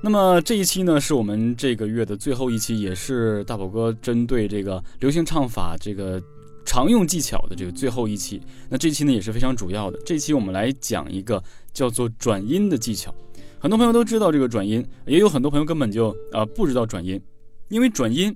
那么这一期呢，是我们这个月的最后一期，也是大宝哥针对这个流行唱法这个常用技巧的这个最后一期。那这期呢也是非常主要的，这期我们来讲一个叫做转音的技巧。很多朋友都知道这个转音，也有很多朋友根本就啊不知道转音，因为转音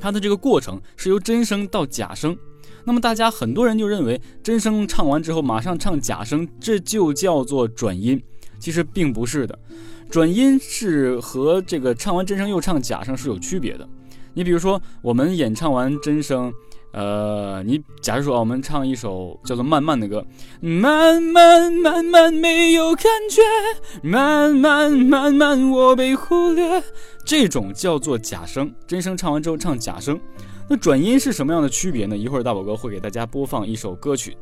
它的这个过程是由真声到假声。那么大家很多人就认为真声唱完之后马上唱假声，这就叫做转音，其实并不是的。转音是和这个唱完真声又唱假声是有区别的。你比如说，我们演唱完真声，呃，你假如说我们唱一首叫做《慢慢》的歌，慢慢慢慢没有感觉，慢慢慢慢我被忽略，这种叫做假声。真声唱完之后唱假声，那转音是什么样的区别呢？一会儿大宝哥会给大家播放一首歌曲。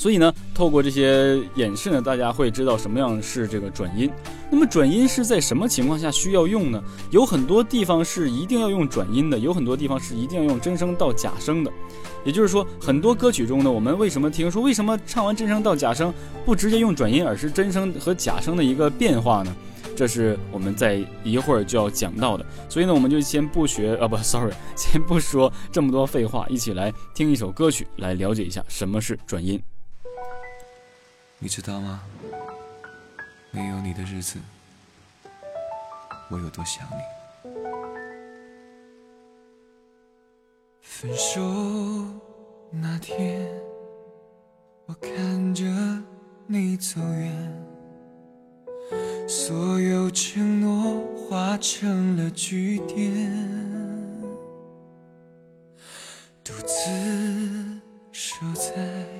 所以呢，透过这些演示呢，大家会知道什么样是这个转音。那么转音是在什么情况下需要用呢？有很多地方是一定要用转音的，有很多地方是一定要用真声到假声的。也就是说，很多歌曲中呢，我们为什么听说为什么唱完真声到假声不直接用转音，而是真声和假声的一个变化呢？这是我们在一会儿就要讲到的。所以呢，我们就先不学啊，不，sorry，先不说这么多废话，一起来听一首歌曲，来了解一下什么是转音。你知道吗？没有你的日子，我有多想你。分手那天，我看着你走远，所有承诺化成了句点，独自守在。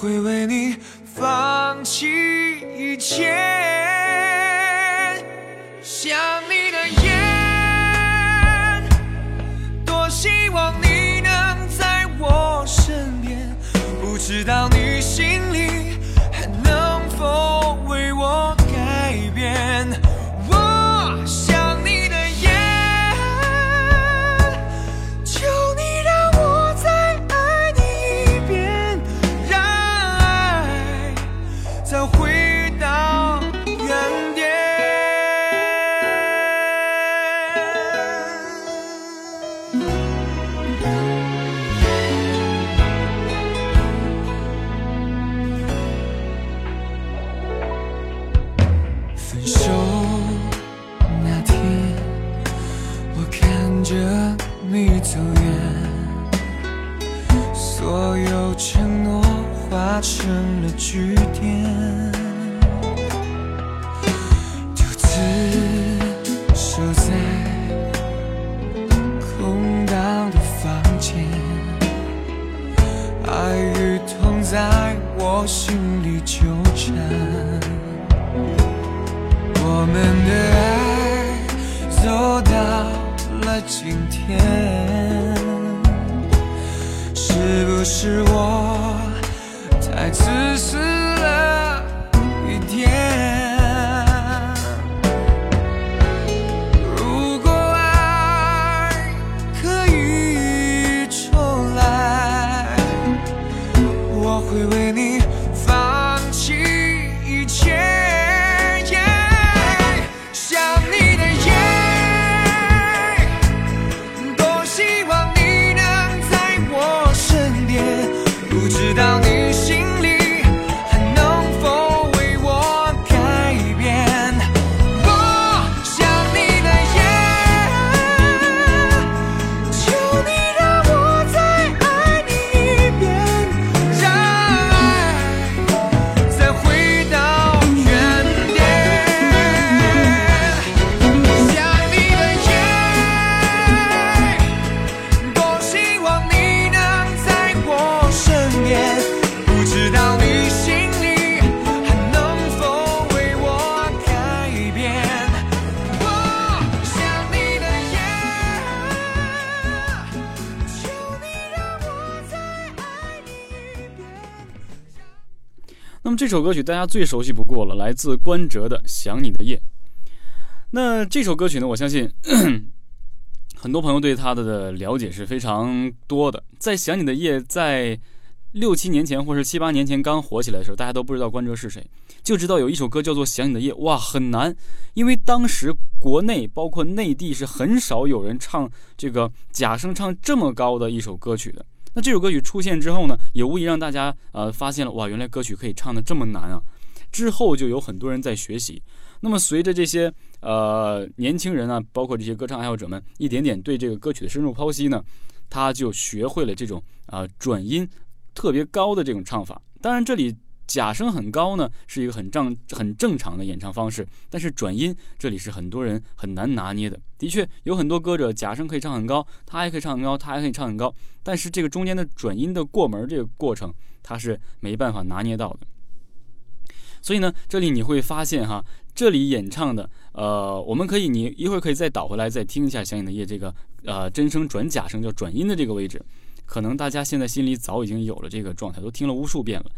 会为你放弃一切，想你的夜，多希望你能在我身边，不知道你着你走远所有承诺化成了句点独自守在空荡的房间爱与痛在我心里纠缠我们的今天。是不是我太自私这首歌曲大家最熟悉不过了，来自关喆的《想你的夜》。那这首歌曲呢，我相信 很多朋友对它的了解是非常多的。在《想你的夜》在六七年前或者七八年前刚火起来的时候，大家都不知道关喆是谁，就知道有一首歌叫做《想你的夜》，哇，很难，因为当时国内包括内地是很少有人唱这个假声唱这么高的一首歌曲的。那这首歌曲出现之后呢，也无疑让大家呃发现了，哇，原来歌曲可以唱的这么难啊！之后就有很多人在学习。那么随着这些呃年轻人啊，包括这些歌唱爱好者们一点点对这个歌曲的深入剖析呢，他就学会了这种啊转音。特别高的这种唱法，当然这里假声很高呢，是一个很正很正常的演唱方式。但是转音这里是很多人很难拿捏的。的确有很多歌者假声可以唱很高，他还可以唱很高，他还可以唱很高。但是这个中间的转音的过门这个过程，他是没办法拿捏到的。所以呢，这里你会发现哈，这里演唱的，呃，我们可以你一会儿可以再倒回来再听一下《相应的夜》这个呃真声转假声叫转音的这个位置。可能大家现在心里早已经有了这个状态，都听了无数遍了，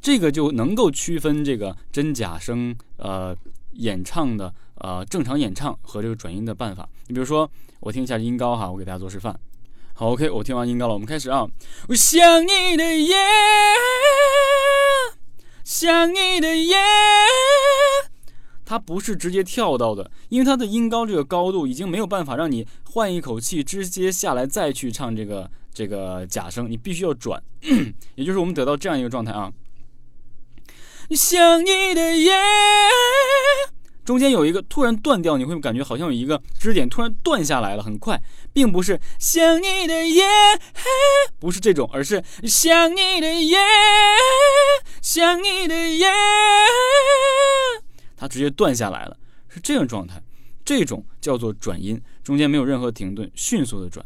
这个就能够区分这个真假声，呃，演唱的，呃，正常演唱和这个转音的办法。你比如说，我听一下音高哈，我给大家做示范。好，OK，我听完音高了，我们开始啊。我想你的夜，想你的夜，它不是直接跳到的，因为它的音高这个高度已经没有办法让你换一口气直接下来再去唱这个。这个假声你必须要转，也就是我们得到这样一个状态啊。想你的夜，中间有一个突然断掉，你会感觉好像有一个支点突然断下来了，很快，并不是想你的夜，不是这种，而是想你的夜，想你的夜，它直接断下来了，是这种状态，这种叫做转音，中间没有任何停顿，迅速的转。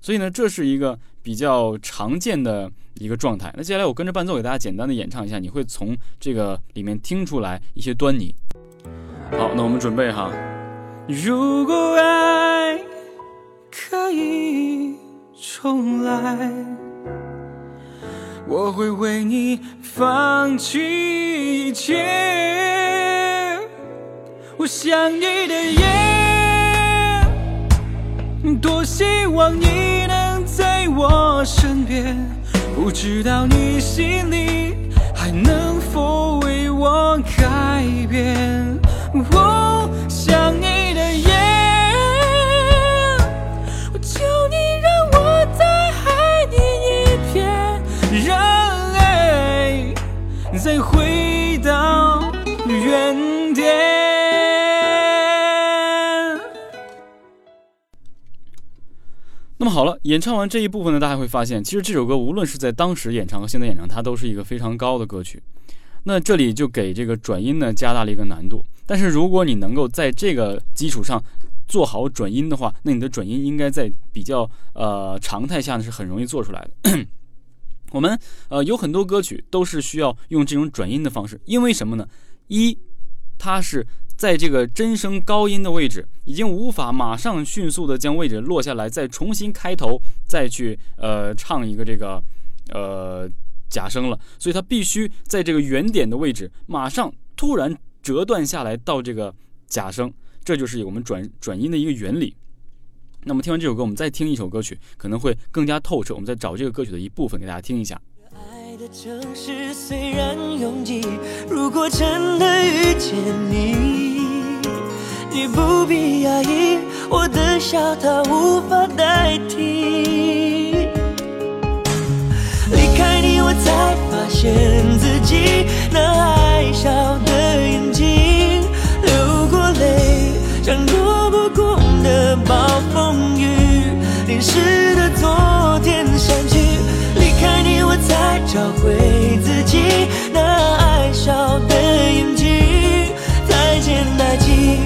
所以呢，这是一个比较常见的一个状态。那接下来我跟着伴奏给大家简单的演唱一下，你会从这个里面听出来一些端倪。好，那我们准备哈。如果爱可以重来，我会为你放弃一切。我想你的夜。多希望你能在我身边，不知道你心里还能否为我改变。我，想你那么好了，演唱完这一部分呢，大家会发现，其实这首歌无论是在当时演唱和现在演唱，它都是一个非常高的歌曲。那这里就给这个转音呢加大了一个难度。但是如果你能够在这个基础上做好转音的话，那你的转音应该在比较呃常态下呢是很容易做出来的。我们呃有很多歌曲都是需要用这种转音的方式，因为什么呢？一，它是。在这个真声高音的位置，已经无法马上迅速的将位置落下来，再重新开头，再去呃唱一个这个呃假声了，所以它必须在这个原点的位置马上突然折断下来到这个假声，这就是我们转转音的一个原理。那么听完这首歌，我们再听一首歌曲，可能会更加透彻。我们再找这个歌曲的一部分给大家听一下。的城市虽然拥挤，如果真的遇见你，你不必压抑，我的笑它无法代替。离开你，我才发现自己那爱笑的眼睛，流过泪，像躲不过的暴风雨，淋湿的昨天删去。找回自己那爱笑的眼睛。再见，爱情，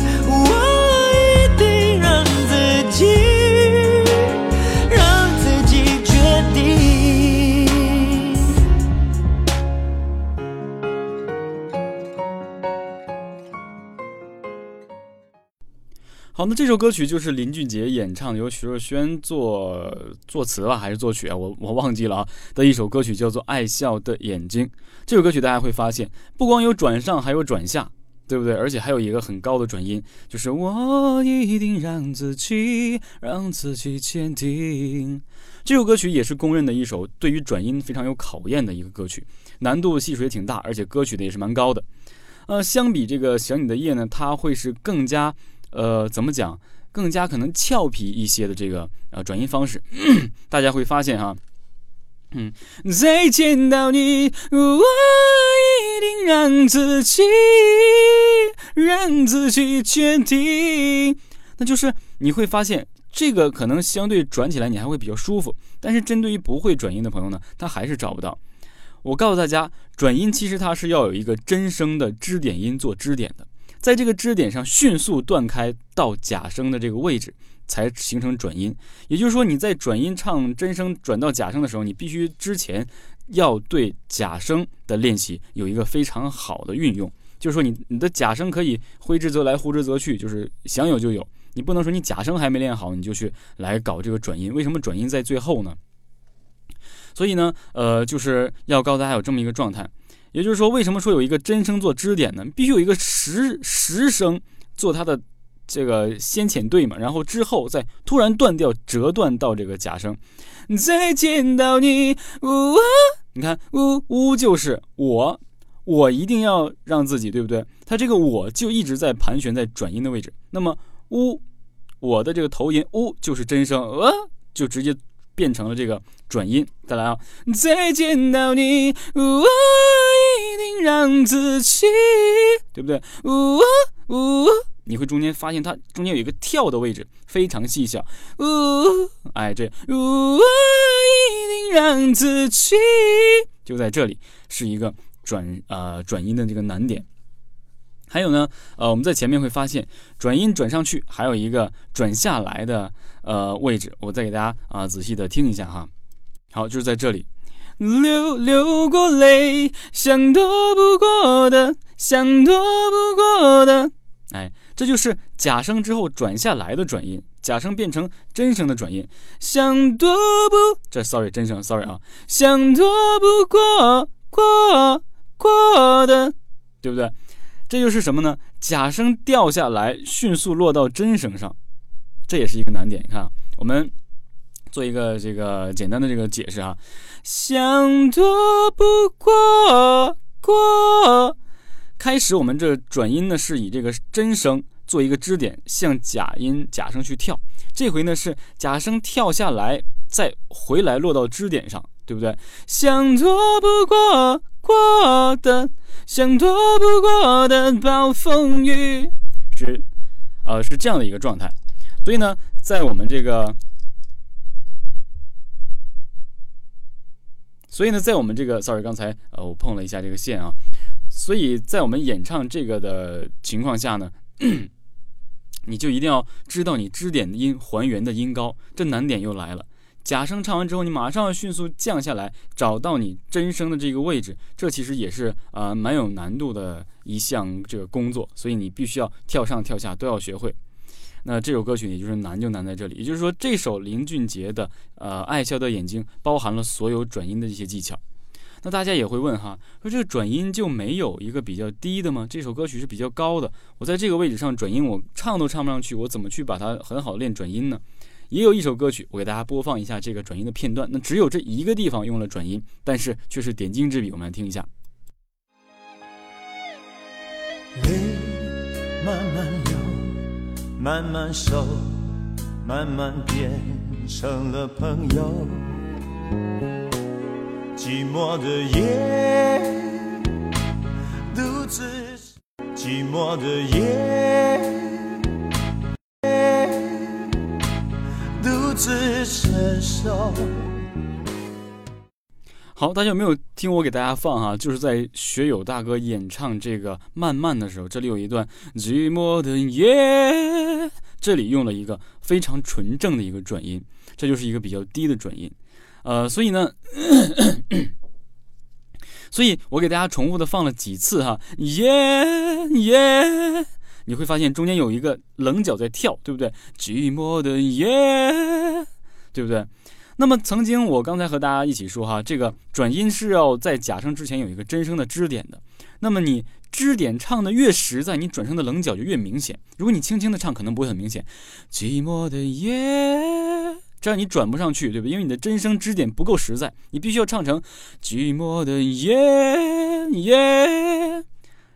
好，那这首歌曲就是林俊杰演唱，由徐若瑄作作词吧，还是作曲啊？我我忘记了啊。的一首歌曲叫做《爱笑的眼睛》。这首歌曲大家会发现，不光有转上，还有转下，对不对？而且还有一个很高的转音，就是我一定让自己让自己坚定。这首歌曲也是公认的一首对于转音非常有考验的一个歌曲，难度系数也挺大，而且歌曲的也是蛮高的。呃，相比这个想你的夜呢，它会是更加。呃，怎么讲？更加可能俏皮一些的这个呃转音方式，大家会发现哈，嗯，再见到你，我一定让自己让自己决定。那就是你会发现，这个可能相对转起来你还会比较舒服，但是针对于不会转音的朋友呢，他还是找不到。我告诉大家，转音其实它是要有一个真声的支点音做支点的。在这个支点上迅速断开到假声的这个位置，才形成转音。也就是说，你在转音唱真声转到假声的时候，你必须之前要对假声的练习有一个非常好的运用。就是说，你你的假声可以挥之则来，呼之则去，就是想有就有。你不能说你假声还没练好，你就去来搞这个转音。为什么转音在最后呢？所以呢，呃，就是要告诉大家有这么一个状态。也就是说，为什么说有一个真声做支点呢？必须有一个实实声做它的这个先遣队嘛，然后之后再突然断掉，折断到这个假声。再见到你，呜，你看，呜呜就是我，我一定要让自己，对不对？它这个我就一直在盘旋在转音的位置。那么呜，我的这个头音呜就是真声，呃，就直接。变成了这个转音，再来啊！再见到你，我一定让自己，对不对？呜呜，你会中间发现它中间有一个跳的位置，非常细小。呜，哎，这呜一定让自己，就在这里是一个转啊转音的这个难点。还有呢，呃，我们在前面会发现转音转上去，还有一个转下来的呃位置，我再给大家啊仔细的听一下哈。好，就是在这里，流流过泪，想躲不过的，想躲不过的，哎，这就是假声之后转下来的转音，假声变成真声的转音，想躲不，这 sorry 真声 sorry 啊，想躲不过过过的，对不对？这就是什么呢？假声掉下来，迅速落到真声上，这也是一个难点。你看，我们做一个这个简单的这个解释哈。想躲不过过，开始我们这转音呢是以这个真声做一个支点，向假音假声去跳。这回呢是假声跳下来，再回来落到支点上，对不对？想躲不过过的。像躲不过的暴风雨，是，呃，是这样的一个状态。所以呢，在我们这个，所以呢，在我们这个，sorry，刚才呃，我碰了一下这个线啊。所以在我们演唱这个的情况下呢，你就一定要知道你支点音还原的音高，这难点又来了。假声唱完之后，你马上要迅速降下来，找到你真声的这个位置，这其实也是啊蛮有难度的一项这个工作，所以你必须要跳上跳下都要学会。那这首歌曲也就是难就难在这里，也就是说这首林俊杰的呃《爱笑的眼睛》包含了所有转音的一些技巧。那大家也会问哈，说这个转音就没有一个比较低的吗？这首歌曲是比较高的，我在这个位置上转音，我唱都唱不上去，我怎么去把它很好练转音呢？也有一首歌曲，我给大家播放一下这个转音的片段。那只有这一个地方用了转音，但是却是点睛之笔。我们来听一下。泪慢慢流，慢慢收，慢慢变成了朋友。寂寞的夜，独自寂寞的夜。好，大家有没有听我给大家放哈？就是在学友大哥演唱这个《慢慢》的时候，这里有一段寂寞的夜，这里用了一个非常纯正的一个转音，这就是一个比较低的转音。呃，所以呢，所以我给大家重复的放了几次哈，耶耶。你会发现中间有一个棱角在跳，对不对？寂寞的夜，对不对？那么曾经我刚才和大家一起说哈，这个转音是要在假声之前有一个真声的支点的。那么你支点唱的越实在，你转声的棱角就越明显。如果你轻轻的唱，可能不会很明显。寂寞的夜，这样你转不上去，对不对？因为你的真声支点不够实在，你必须要唱成寂寞的夜夜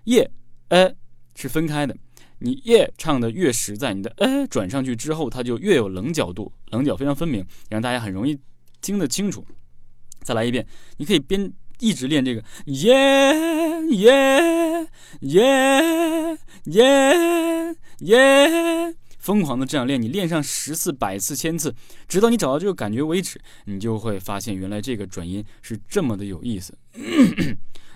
夜，呃，是分开的。你耶唱的越实在，你的呃转上去之后，它就越有棱角度，棱角非常分明，让大家很容易听得清楚。再来一遍，你可以边一直练这个耶耶耶耶耶，疯狂的这样练，你练上十次、百次、千次，直到你找到这个感觉为止，你就会发现原来这个转音是这么的有意思。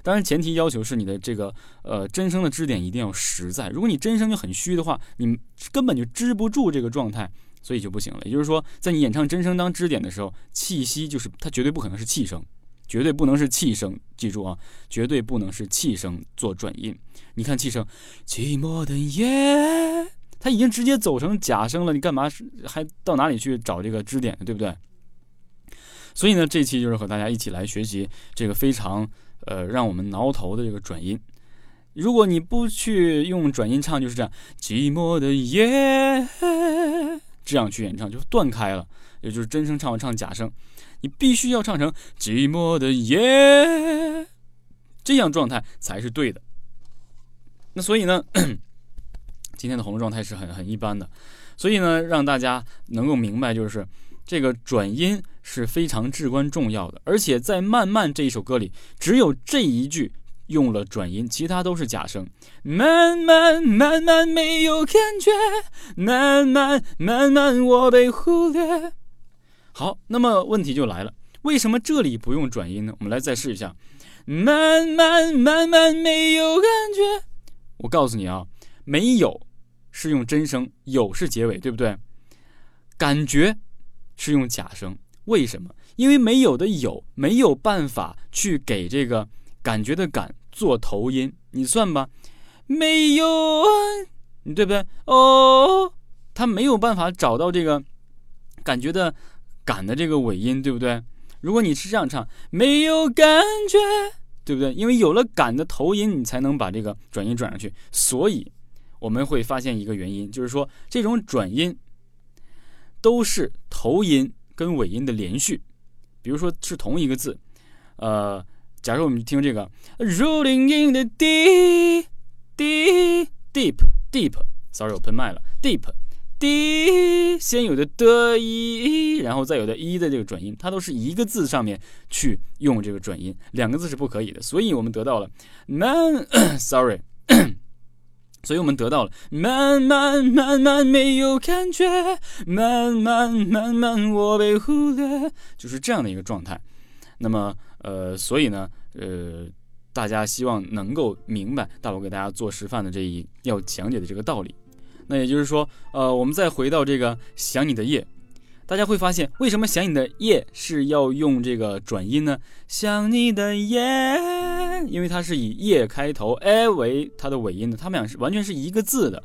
当然，前提要求是你的这个呃真声的支点一定要实在。如果你真声就很虚的话，你根本就支不住这个状态，所以就不行了。也就是说，在你演唱真声当支点的时候，气息就是它绝对不可能是气声。绝对不能是气声，记住啊，绝对不能是气声做转音。你看气声，寂寞的夜，它已经直接走成假声了，你干嘛还到哪里去找这个支点？对不对？所以呢，这期就是和大家一起来学习这个非常呃让我们挠头的这个转音。如果你不去用转音唱，就是这样，寂寞的夜，这样去演唱就断开了，也就是真声唱完唱假声。你必须要唱成寂寞的夜，这样状态才是对的。那所以呢，今天的喉咙状态是很很一般的。所以呢，让大家能够明白，就是这个转音是非常至关重要的。而且在《慢慢》这一首歌里，只有这一句用了转音，其他都是假声。慢慢慢慢没有感觉，慢慢慢慢我被忽略。好，那么问题就来了，为什么这里不用转音呢？我们来再试一下，慢慢慢慢没有感觉。我告诉你啊，没有是用真声，有是结尾，对不对？感觉是用假声，为什么？因为没有的有没有办法去给这个感觉的感做头音，你算吧，没有，你对不对？哦，他没有办法找到这个感觉的。感的这个尾音对不对？如果你是这样唱，没有感觉，对不对？因为有了感的头音，你才能把这个转音转上去。所以我们会发现一个原因，就是说这种转音都是头音跟尾音的连续。比如说是同一个字，呃，假如我们听这个 rolling in the deep deep deep deep，sorry 我喷麦了，deep，deep，先有的的一，然后再有的一的这个转音，它都是一个字上面去用这个转音，两个字是不可以的。所以我们得到了慢，sorry，所以我们得到了慢慢慢慢没有感觉，慢慢慢慢我被忽略，就是这样的一个状态。那么呃，所以呢，呃，大家希望能够明白大宝给大家做示范的这一要讲解的这个道理。那也就是说，呃，我们再回到这个想你的夜，大家会发现，为什么想你的夜是要用这个转音呢？想你的夜，因为它是以夜开头，a 为它的尾音的，它们俩是完全是一个字的，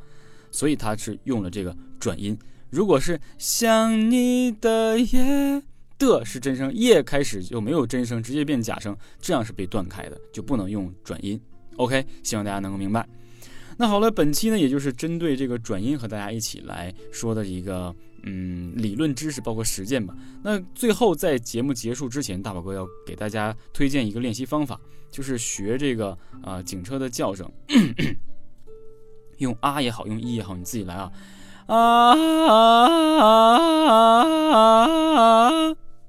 所以它是用了这个转音。如果是想你的夜的是真声，夜开始就没有真声，直接变假声，这样是被断开的，就不能用转音。OK，希望大家能够明白。那好了，本期呢，也就是针对这个转音和大家一起来说的一个嗯理论知识，包括实践吧。那最后在节目结束之前，大宝哥要给大家推荐一个练习方法，就是学这个啊警车的叫声，用啊也好，用一也好，你自己来啊啊，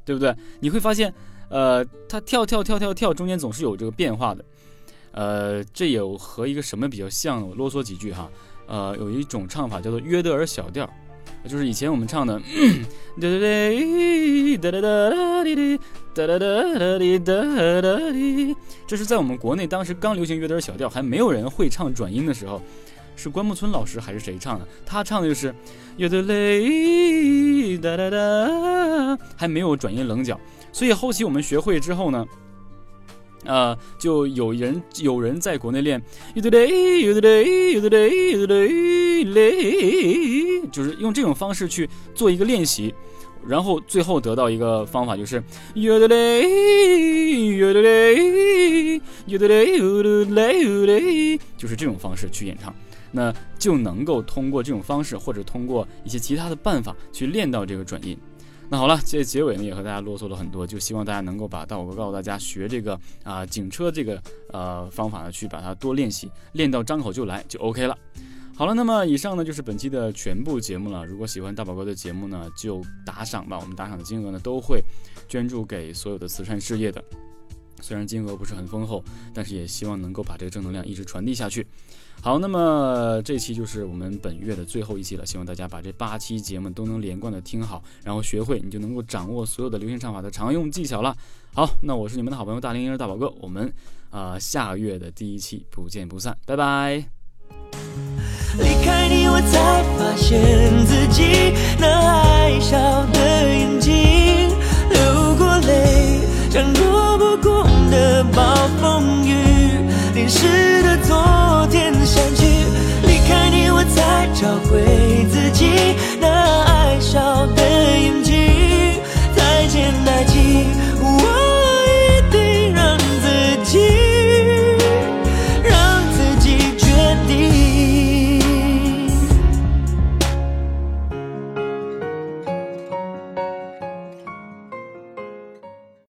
对不对？你会发现，呃，它跳跳跳跳跳，中间总是有这个变化的。呃，这有和一个什么比较像？我啰嗦几句哈。呃，有一种唱法叫做约德尔小调，就是以前我们唱的，哒哒哒哒哒哒滴哒哒哒哒滴哒哒滴。这是在我们国内当时刚流行约德尔小调，还没有人会唱转音的时候，是关牧村老师还是谁唱的？他唱的就是约德雷哒哒哒，还没有转音棱角。所以后期我们学会之后呢。呃，就有人有人在国内练，有的嘞，有的嘞，有的嘞，有的嘞嘞，就是用这种方式去做一个练习，然后最后得到一个方法就是有的嘞，有的嘞，有的嘞，有的嘞，有的嘞，就是这种方式去演唱，那就能够通过这种方式或者通过一些其他的办法去练到这个转音。那好了，这结尾呢也和大家啰嗦了很多，就希望大家能够把大宝哥告诉大家学这个啊警车这个呃方法呢，去把它多练习，练到张口就来就 OK 了。好了，那么以上呢就是本期的全部节目了。如果喜欢大宝哥的节目呢，就打赏吧，我们打赏的金额呢都会捐助给所有的慈善事业的。虽然金额不是很丰厚，但是也希望能够把这个正能量一直传递下去。好，那么这期就是我们本月的最后一期了，希望大家把这八期节目都能连贯的听好，然后学会，你就能够掌握所有的流行唱法的常用技巧了。好，那我是你们的好朋友大龄婴儿大宝哥，我们啊下月的第一期不见不散，拜拜。离开你，我才发现自己那爱笑的眼睛，流过泪，像躲不过的暴风雨，淋湿的昨再找回自己那爱笑的